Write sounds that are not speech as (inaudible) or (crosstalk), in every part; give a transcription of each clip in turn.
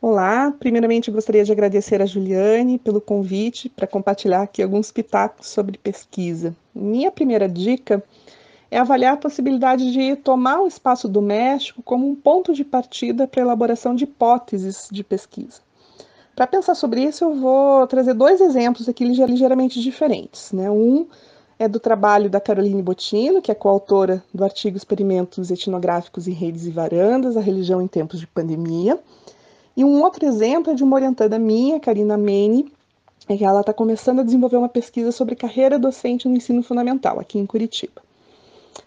Olá, primeiramente gostaria de agradecer a Juliane pelo convite para compartilhar aqui alguns pitacos sobre pesquisa. Minha primeira dica é avaliar a possibilidade de tomar o espaço doméstico como um ponto de partida para a elaboração de hipóteses de pesquisa. Para pensar sobre isso, eu vou trazer dois exemplos aqui ligeiramente diferentes. Né? Um é do trabalho da Caroline Bottino, que é coautora do artigo Experimentos Etnográficos em Redes e Varandas, a religião em tempos de pandemia, e um outro exemplo é de uma orientada minha, Karina Mene, que ela está começando a desenvolver uma pesquisa sobre carreira docente no ensino fundamental, aqui em Curitiba.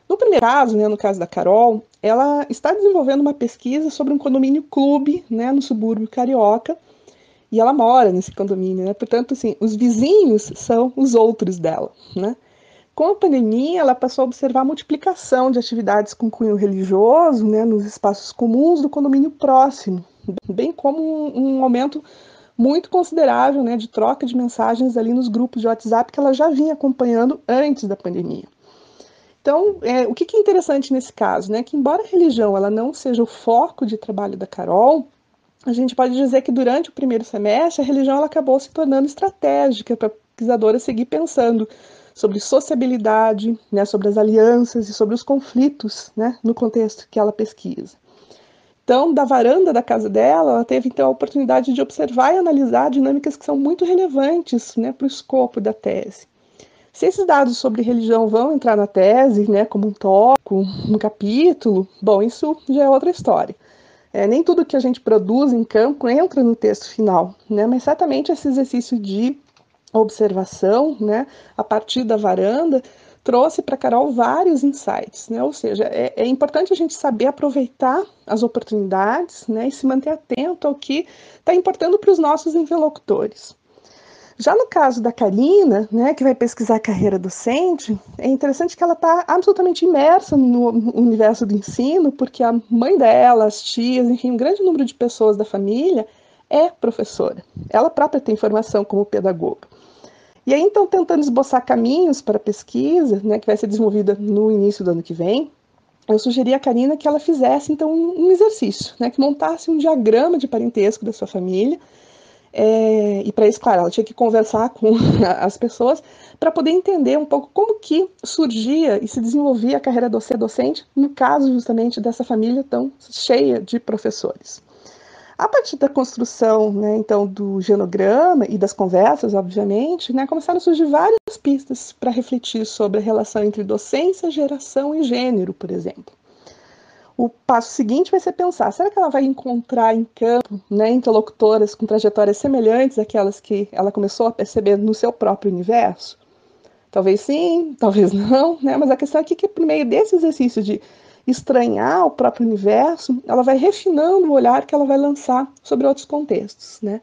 No primeiro caso, né, no caso da Carol, ela está desenvolvendo uma pesquisa sobre um condomínio clube né, no subúrbio carioca, e ela mora nesse condomínio, né? Portanto, assim, os vizinhos são os outros dela, né? Com a pandemia, ela passou a observar a multiplicação de atividades com cunho religioso, né, nos espaços comuns do condomínio próximo, bem como um, um aumento muito considerável né, de troca de mensagens ali nos grupos de WhatsApp que ela já vinha acompanhando antes da pandemia. Então, é, o que, que, é interessante nesse caso, né, que embora a religião ela não seja o foco de trabalho da Carol, a gente pode dizer que durante o primeiro semestre a religião ela acabou se tornando estratégica para a pesquisadora seguir pensando sobre sociabilidade, né, sobre as alianças e sobre os conflitos né, no contexto que ela pesquisa. Então, da varanda da casa dela, ela teve então a oportunidade de observar e analisar dinâmicas que são muito relevantes né, para o escopo da tese. Se esses dados sobre religião vão entrar na tese, né, como um tópico, no capítulo, bom, isso já é outra história. É, nem tudo que a gente produz em campo entra no texto final, né, mas certamente esse exercício de observação, né, a partir da varanda, trouxe para Carol vários insights, né? Ou seja, é, é, importante a gente saber aproveitar as oportunidades, né, e se manter atento ao que está importando para os nossos interlocutores. Já no caso da Karina, né, que vai pesquisar a carreira docente, é interessante que ela está absolutamente imersa no universo do ensino, porque a mãe dela, as tias, enfim, um grande número de pessoas da família é professora. Ela própria tem formação como pedagoga. E aí, então, tentando esboçar caminhos para a pesquisa, né, que vai ser desenvolvida no início do ano que vem, eu sugeri à Karina que ela fizesse, então, um exercício, né, que montasse um diagrama de parentesco da sua família, é, e para isso, claro, ela tinha que conversar (laughs) com as pessoas para poder entender um pouco como que surgia e se desenvolvia a carreira docente, no caso justamente dessa família tão cheia de professores. A partir da construção, né, então, do genograma e das conversas, obviamente, né, começaram a surgir várias pistas para refletir sobre a relação entre docência, geração e gênero, por exemplo. O passo seguinte vai ser pensar: será que ela vai encontrar em campo né, interlocutoras com trajetórias semelhantes àquelas que ela começou a perceber no seu próprio universo? Talvez sim, talvez (laughs) não, né? mas a questão é que, por meio desse exercício de estranhar o próprio universo, ela vai refinando o olhar que ela vai lançar sobre outros contextos, né?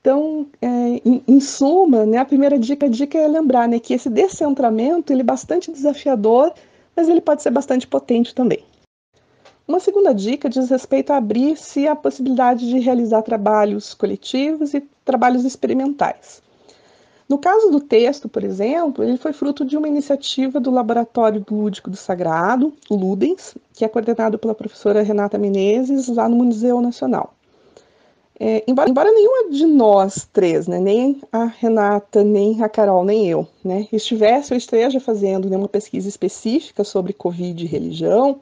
Então, é, em, em, suma, né, a primeira dica, a dica é lembrar né, que esse descentramento ele é bastante desafiador, mas ele pode ser bastante potente também. Uma segunda dica diz respeito a abrir-se a possibilidade de realizar trabalhos coletivos e trabalhos experimentais. No caso do texto, por exemplo, ele foi fruto de uma iniciativa do Laboratório Lúdico do Sagrado, o Ludens, que é coordenado pela professora Renata Menezes, lá no Museu Nacional. É, embora, embora nenhuma de nós três, né, nem a Renata, nem a Carol, nem eu, né, estivesse ou esteja fazendo né, uma pesquisa específica sobre Covid e religião,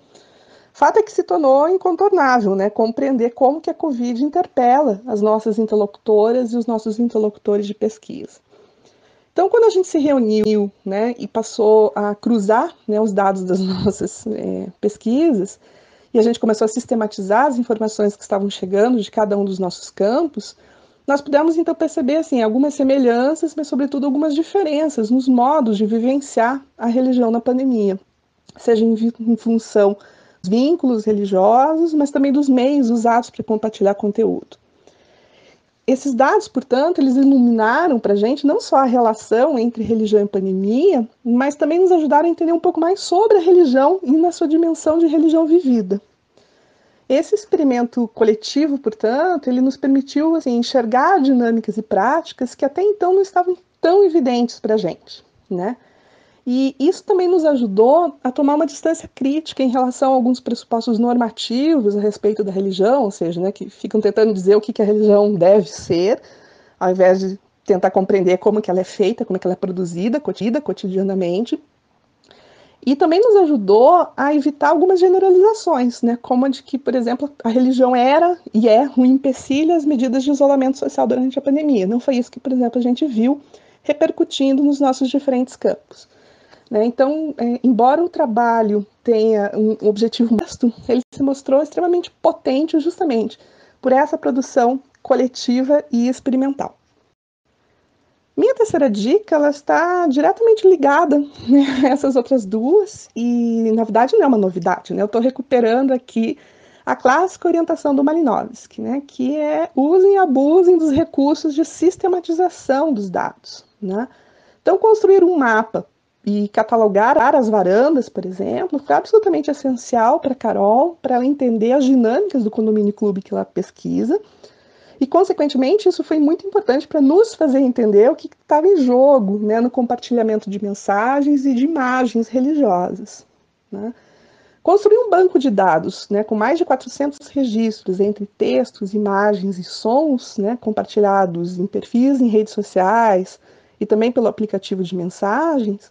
fato é que se tornou incontornável né, compreender como que a Covid interpela as nossas interlocutoras e os nossos interlocutores de pesquisa. Então, quando a gente se reuniu né, e passou a cruzar né, os dados das (laughs) nossas é, pesquisas, e a gente começou a sistematizar as informações que estavam chegando de cada um dos nossos campos, nós pudemos então perceber assim, algumas semelhanças, mas sobretudo algumas diferenças nos modos de vivenciar a religião na pandemia, seja em, em função dos vínculos religiosos, mas também dos meios usados para compartilhar conteúdo. Esses dados, portanto, eles iluminaram para a gente não só a relação entre religião e pandemia, mas também nos ajudaram a entender um pouco mais sobre a religião e na sua dimensão de religião vivida. Esse experimento coletivo, portanto, ele nos permitiu assim, enxergar dinâmicas e práticas que até então não estavam tão evidentes para a gente, né? E isso também nos ajudou a tomar uma distância crítica em relação a alguns pressupostos normativos a respeito da religião, ou seja, né, que ficam tentando dizer o que, que a religião deve ser, ao invés de tentar compreender como que ela é feita, como que ela é produzida, cotida cotidianamente. E também nos ajudou a evitar algumas generalizações, né, como a de que, por exemplo, a religião era e é um empecilho às medidas de isolamento social durante a pandemia. Não foi isso que, por exemplo, a gente viu repercutindo nos nossos diferentes campos. Né? Então, é, embora o trabalho tenha um objetivo vasto, ele se mostrou extremamente potente justamente por essa produção coletiva e experimental. Minha terceira dica ela está diretamente ligada né, a essas outras duas e, na verdade, não é uma novidade. Né? Eu estou recuperando aqui a clássica orientação do Malinowski, né, que é usem e abusem dos recursos de sistematização dos dados. Né? Então, construir um mapa e catalogar as varandas, por exemplo, foi absolutamente essencial para Carol, para ela entender as dinâmicas do condomínio clube que ela pesquisa. E, consequentemente, isso foi muito importante para nos fazer entender o que estava em jogo né, no compartilhamento de mensagens e de imagens religiosas. Né. Construir um banco de dados né, com mais de 400 registros entre textos, imagens e sons né, compartilhados em perfis em redes sociais e também pelo aplicativo de mensagens,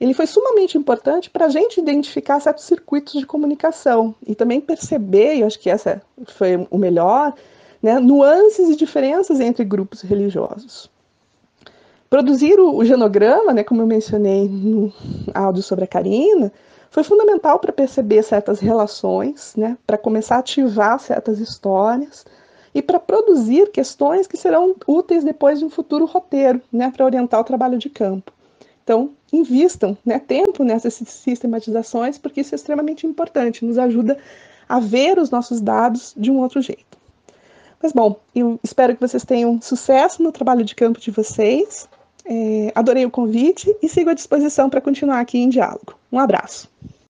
ele foi sumamente importante para a gente identificar certos circuitos de comunicação e também perceber, e acho que essa foi o melhor, né, nuances e diferenças entre grupos religiosos. Produzir o, o genograma, né, como eu mencionei no áudio sobre a Karina, foi fundamental para perceber certas relações, né, para começar a ativar certas histórias e para produzir questões que serão úteis depois de um futuro roteiro, né, para orientar o trabalho de campo. Então, invistam né, tempo nessas sistematizações, porque isso é extremamente importante, nos ajuda a ver os nossos dados de um outro jeito. Mas, bom, eu espero que vocês tenham sucesso no trabalho de campo de vocês. É, adorei o convite e sigo à disposição para continuar aqui em diálogo. Um abraço.